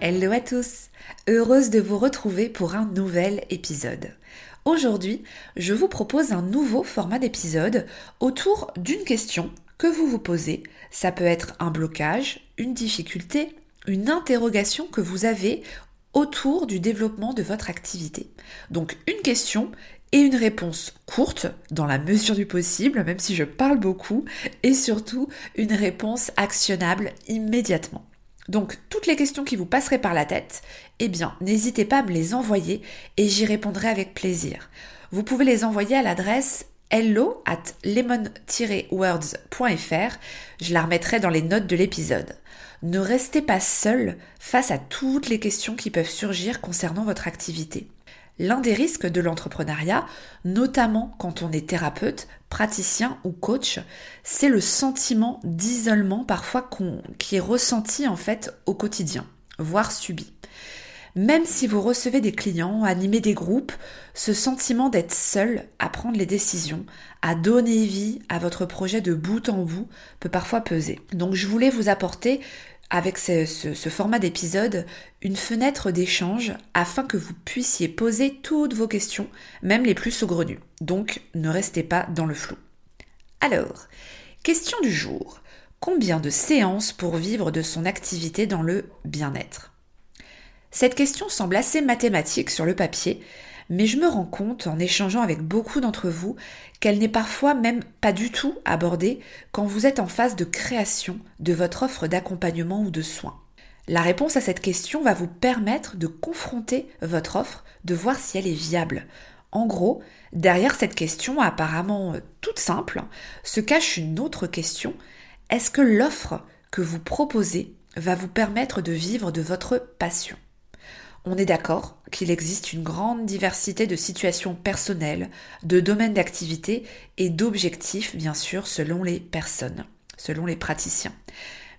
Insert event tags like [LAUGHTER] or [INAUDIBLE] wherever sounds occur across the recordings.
Hello à tous Heureuse de vous retrouver pour un nouvel épisode. Aujourd'hui, je vous propose un nouveau format d'épisode autour d'une question que vous vous posez. Ça peut être un blocage, une difficulté, une interrogation que vous avez autour du développement de votre activité. Donc une question et une réponse courte dans la mesure du possible, même si je parle beaucoup, et surtout une réponse actionnable immédiatement. Donc toutes les questions qui vous passeraient par la tête, eh bien n'hésitez pas à me les envoyer et j'y répondrai avec plaisir. Vous pouvez les envoyer à l'adresse hello at lemon-words.fr. Je la remettrai dans les notes de l'épisode. Ne restez pas seul face à toutes les questions qui peuvent surgir concernant votre activité. L'un des risques de l'entrepreneuriat, notamment quand on est thérapeute, praticien ou coach, c'est le sentiment d'isolement parfois qui est ressenti en fait au quotidien, voire subi. Même si vous recevez des clients, animez des groupes, ce sentiment d'être seul à prendre les décisions, à donner vie à votre projet de bout en bout peut parfois peser. Donc je voulais vous apporter avec ce, format d'épisode une fenêtre d'échange afin que vous puissiez poser toutes vos questions, même les plus saugrenues. Donc ne restez pas dans le flou. Alors, question du jour. Combien de séances pour vivre de son activité dans le bien-être? Cette question semble assez mathématique sur le papier, mais je me rends compte en échangeant avec beaucoup d'entre vous qu'elle n'est parfois même pas du tout abordée quand vous êtes en phase de création de votre offre d'accompagnement ou de soins. La réponse à cette question va vous permettre de confronter votre offre, de voir si elle est viable. En gros, derrière cette question apparemment euh, toute simple, se cache une autre question. Est-ce que l'offre que vous proposez va vous permettre de vivre de votre passion? On est d'accord qu'il existe une grande diversité de situations personnelles, de domaines d'activité et d'objectifs, bien sûr, selon les personnes, selon les praticiens.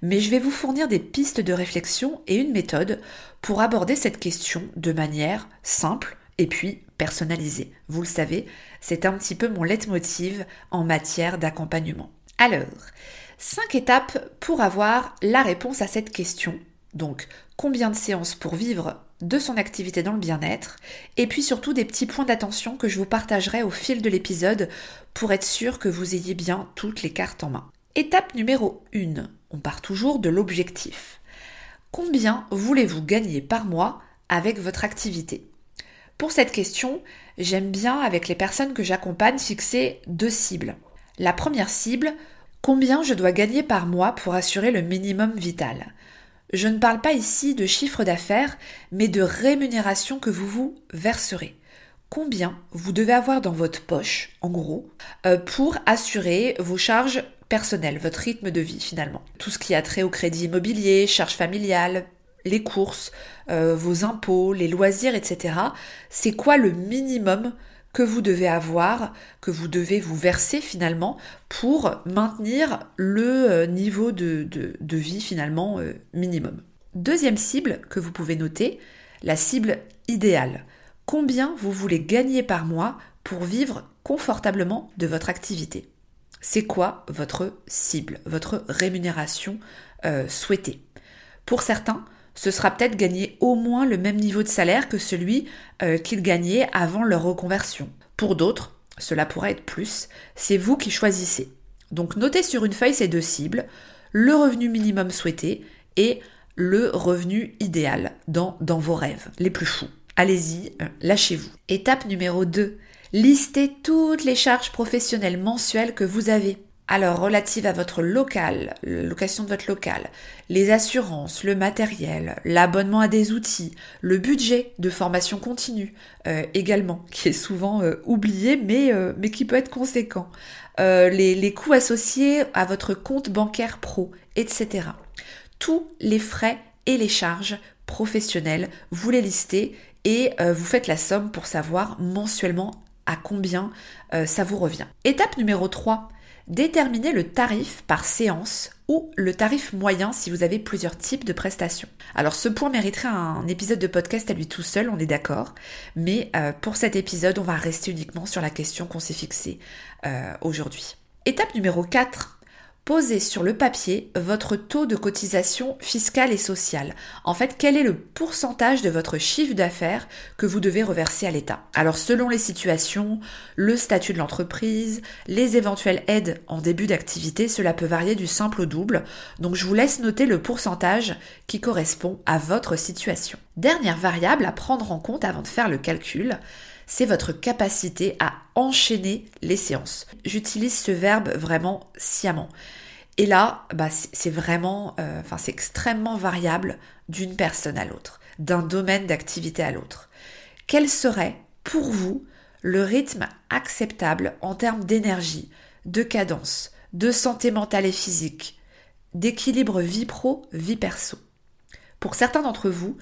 Mais je vais vous fournir des pistes de réflexion et une méthode pour aborder cette question de manière simple et puis personnalisée. Vous le savez, c'est un petit peu mon leitmotiv en matière d'accompagnement. Alors, cinq étapes pour avoir la réponse à cette question. Donc, combien de séances pour vivre de son activité dans le bien-être, et puis surtout des petits points d'attention que je vous partagerai au fil de l'épisode pour être sûr que vous ayez bien toutes les cartes en main. Étape numéro 1, on part toujours de l'objectif. Combien voulez-vous gagner par mois avec votre activité? Pour cette question, j'aime bien avec les personnes que j'accompagne fixer deux cibles. La première cible, combien je dois gagner par mois pour assurer le minimum vital? Je ne parle pas ici de chiffre d'affaires, mais de rémunération que vous vous verserez. Combien vous devez avoir dans votre poche, en gros, euh, pour assurer vos charges personnelles, votre rythme de vie finalement. Tout ce qui a trait au crédit immobilier, charges familiales, les courses, euh, vos impôts, les loisirs, etc. C'est quoi le minimum que vous devez avoir, que vous devez vous verser finalement pour maintenir le euh, niveau de, vie finalement euh, minimum. Deuxième cible que vous pouvez noter, la cible idéale. Combien vous voulez gagner par mois pour vivre confortablement de votre activité? C'est quoi votre cible, votre rémunération euh, souhaitée? Pour certains, ce sera peut-être gagner au moins le même niveau de salaire que celui euh, qu'ils gagnaient avant leur reconversion. Pour d'autres, cela pourrait être plus. C'est vous qui choisissez. Donc notez sur une feuille ces deux cibles, le revenu minimum souhaité et le revenu idéal dans, dans vos rêves les plus fous. Allez-y, euh, lâchez-vous. Étape numéro 2, Listez toutes les charges professionnelles mensuelles que vous avez. Alors, relatives à votre local, location de votre local, les assurances, le matériel, l'abonnement à des outils, le budget de formation continue euh, également, [LAUGHS] qui est souvent euh, oublié mais, euh, mais qui peut être conséquent, les, les coûts associés à votre compte bancaire pro, etc. Tous les frais et les charges professionnelles, vous les listez et vous faites la somme pour savoir mensuellement à combien ça vous revient. Étape numéro 3, Déterminez le tarif par séance ou le tarif moyen si vous avez plusieurs types de prestations. Alors ce point mériterait un épisode de podcast à lui tout seul, on est d'accord, mais euh, pour cet épisode, on va rester uniquement sur la question qu'on s'est fixée euh, aujourd'hui. Étape numéro 4, posez sur le papier votre taux de cotisation fiscale et sociale. En fait, quel est le pourcentage de votre chiffre d'affaires que vous devez reverser à l'État? Alors, selon les situations, le statut de l'entreprise, les éventuelles aides en début d'activité, cela peut varier du simple au double. Donc, je vous laisse noter le pourcentage qui correspond à votre situation. Dernière variable à prendre en compte avant de faire le calcul, c'est votre capacité à enchaîner les séances. J'utilise ce verbe vraiment sciemment. Et là, bah, c'est vraiment, euh, enfin, c'est extrêmement variable d'une personne à l'autre, d'un domaine d'activité à l'autre. Quel serait, pour vous, le rythme acceptable en termes d'énergie, de cadence, de santé mentale et physique, d'équilibre vie pro, vie perso? Pour certains d'entre vous,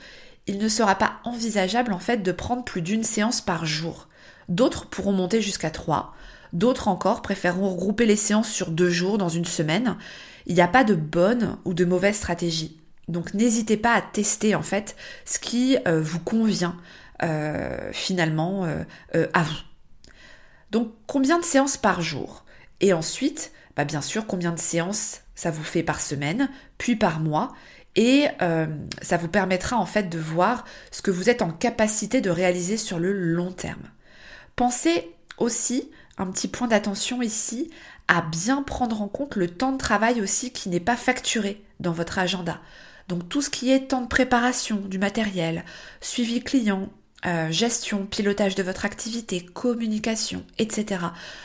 il ne sera pas envisageable en fait de prendre plus d'une séance par jour. D'autres pourront monter jusqu'à trois. D'autres encore préféreront regrouper les séances sur deux jours dans une semaine. Il n'y a pas de bonne ou de mauvaise stratégie. Donc n'hésitez pas à tester en fait ce qui euh, vous convient euh, finalement euh, à vous. Donc combien de séances par jour? Et ensuite, bah, bien sûr, combien de séances ça vous fait par semaine, puis par mois? Et ça vous permettra en fait de voir ce que vous êtes en capacité de réaliser sur le long terme. Pensez aussi, un petit point d'attention ici, à bien prendre en compte le temps de travail aussi qui n'est pas facturé dans votre agenda. Donc tout ce qui est temps de préparation du matériel, suivi client, euh, gestion, pilotage de votre activité, communication, etc.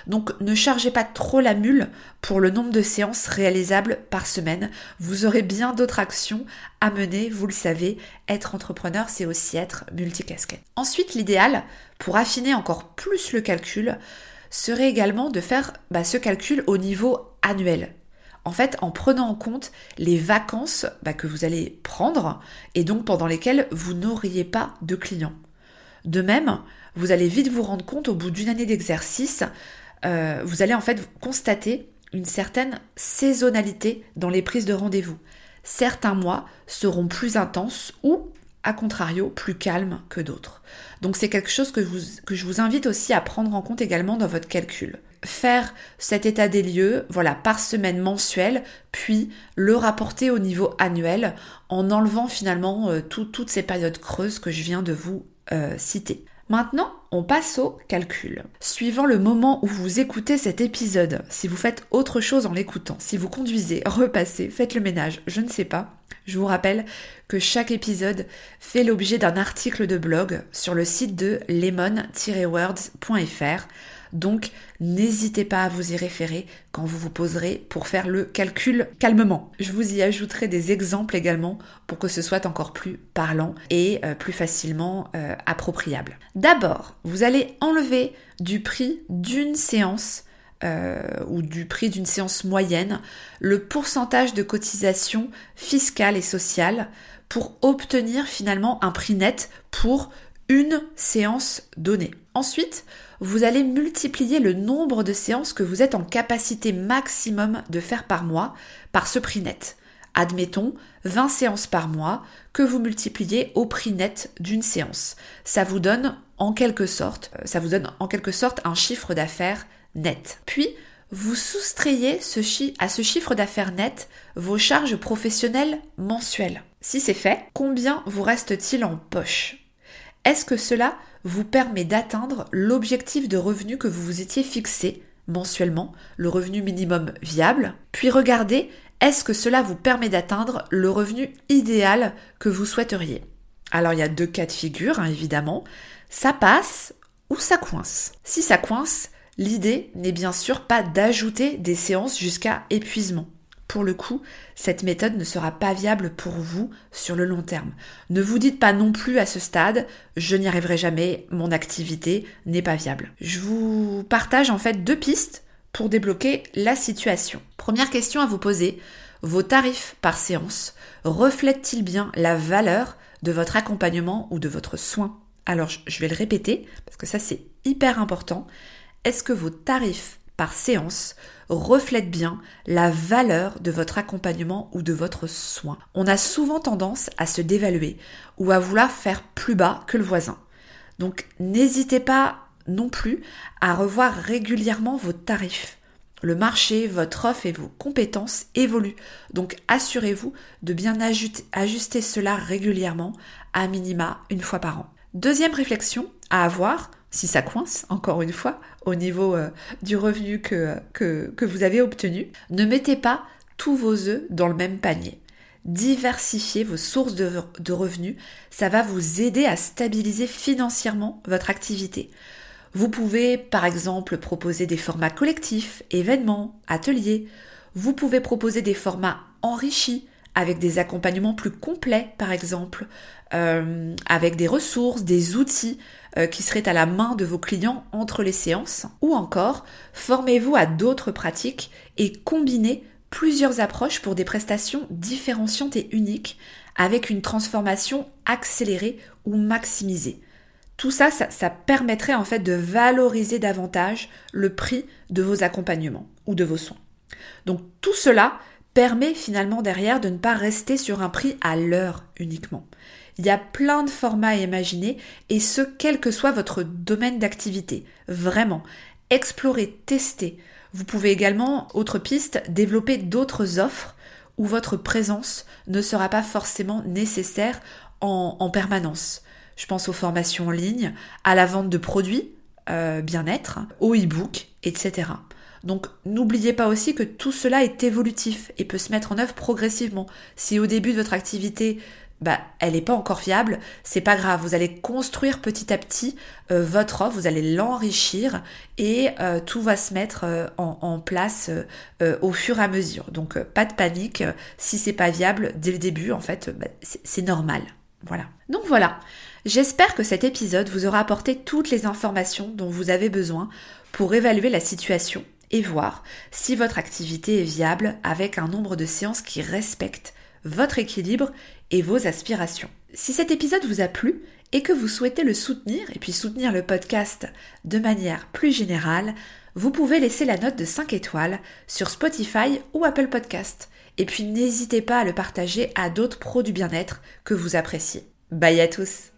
Donc ne chargez pas trop la mule pour le nombre de séances réalisables par semaine. Vous aurez bien d'autres actions à mener, vous le savez. Être entrepreneur, c'est aussi être multicasquette. Ensuite, l'idéal, pour affiner encore plus le calcul, serait également de faire bah, ce calcul au niveau annuel. En fait, en prenant en compte les vacances bah, que vous allez prendre et donc pendant lesquelles vous n'auriez pas de clients. De même, vous allez vite vous rendre compte au bout d'une année d'exercice, euh, vous allez en fait constater une certaine saisonnalité dans les prises de rendez-vous. Certains mois seront plus intenses ou, à contrario, plus calmes que d'autres. Donc c'est quelque chose que, je vous invite aussi à prendre en compte également dans votre calcul. Faire cet état des lieux, voilà, par semaine mensuelle, puis le rapporter au niveau annuel en enlevant finalement euh, toutes ces périodes creuses que je viens de vous euh, cité. Maintenant, on passe au calcul. Suivant le moment où vous écoutez cet épisode, si vous faites autre chose en l'écoutant, si vous conduisez, [LAUGHS] repassez, faites le ménage, je ne sais pas, je vous rappelle que chaque épisode fait l'objet d'un article de blog sur le site de lemon-words.fr donc, n'hésitez pas à vous y référer quand vous vous poserez pour faire le calcul calmement. Je vous y ajouterai des exemples également pour que ce soit encore plus parlant et euh, plus facilement euh, appropriable. D'abord, vous allez enlever du prix d'une séance euh, ou du prix d'une séance moyenne le pourcentage de cotisation fiscale et sociale pour obtenir finalement un prix net pour une séance donnée. Ensuite, vous allez multiplier le nombre de séances que vous êtes en capacité maximum de faire par mois par ce prix net. Admettons 20 séances par mois que vous multipliez au prix net d'une séance. Ça vous donne en quelque sorte, euh, ça vous donne en quelque sorte un chiffre d'affaires net. Puis vous soustrayez à ce chiffre d'affaires net vos charges professionnelles mensuelles. Si c'est fait, combien vous reste-t-il en poche? Est-ce que cela vous permet d'atteindre l'objectif de revenu que vous vous étiez fixé mensuellement, le revenu minimum viable, puis regardez est-ce que cela vous permet d'atteindre le revenu idéal que vous souhaiteriez? Alors il y a deux cas de figure, hein, évidemment. Ça passe Où ça coince Si ça coince, l'idée n'est bien sûr pas d'ajouter des séances jusqu'à épuisement. Pour le coup, cette méthode ne sera pas viable pour vous sur le long terme. Ne vous dites pas non plus à ce stade, je n'y arriverai jamais, mon activité n'est pas viable. Je vous partage en fait deux pistes pour débloquer la situation. Première question à vous poser, vos tarifs par séance reflètent-ils bien la valeur de votre accompagnement ou de votre soin? Alors je vais le répéter parce que ça c'est hyper important. Est-ce que vos tarifs par séance reflètent bien la valeur de votre accompagnement ou de votre soin On a souvent tendance à se dévaluer ou à vouloir faire plus bas que le voisin. Donc n'hésitez pas non plus à revoir régulièrement vos tarifs. Le marché, votre offre et vos compétences évoluent. Donc assurez-vous de bien ajuster cela régulièrement, à minima une fois par an. Deuxième réflexion à avoir, si ça coince, encore une fois, au niveau euh, du revenu que, que, vous avez obtenu, ne mettez pas tous vos œufs dans le même panier. Diversifiez vos sources de revenus, ça va vous aider à stabiliser financièrement votre activité. Vous pouvez par exemple proposer des formats collectifs, événements, ateliers. Vous pouvez proposer des formats enrichis avec des accompagnements plus complets par exemple, euh, avec des ressources, des outils euh, qui seraient à la main de vos clients entre les séances. Ou encore, formez-vous à d'autres pratiques et combinez plusieurs approches pour des prestations différenciantes et uniques avec une transformation accélérée ou maximisée. Tout ça, ça, permettrait en fait de valoriser davantage le prix de vos accompagnements ou de vos soins. Donc tout cela permet finalement derrière de ne pas rester sur un prix à l'heure uniquement. Il y a plein de formats à imaginer et ce, quel que soit votre domaine d'activité. Vraiment, explorez, testez. Vous pouvez également, autre piste, développer d'autres offres où votre présence ne sera pas forcément nécessaire en, en permanence. Je pense aux formations en ligne, à la vente de produits euh, bien-être, au e-book, etc. Donc n'oubliez pas aussi que tout cela est évolutif et peut se mettre en œuvre progressivement. Si au début de votre activité, bah, elle n'est pas encore fiable, c'est pas grave. Vous allez construire petit à petit euh, votre offre, vous allez l'enrichir et euh, tout va se mettre en, place au fur et à mesure. Donc pas de panique. si c'est pas viable dès le début, en fait, bah, c'est normal. Voilà. Donc voilà. J'espère que cet épisode vous aura apporté toutes les informations dont vous avez besoin pour évaluer la situation et voir si votre activité est viable avec un nombre de séances qui respecte votre équilibre et vos aspirations. Si cet épisode vous a plu et que vous souhaitez le soutenir et puis soutenir le podcast de manière plus générale, vous pouvez laisser la note de 5 étoiles sur Spotify ou Apple Podcast. Et puis n'hésitez pas à le partager à d'autres pros du bien-être que vous appréciez. Bye à tous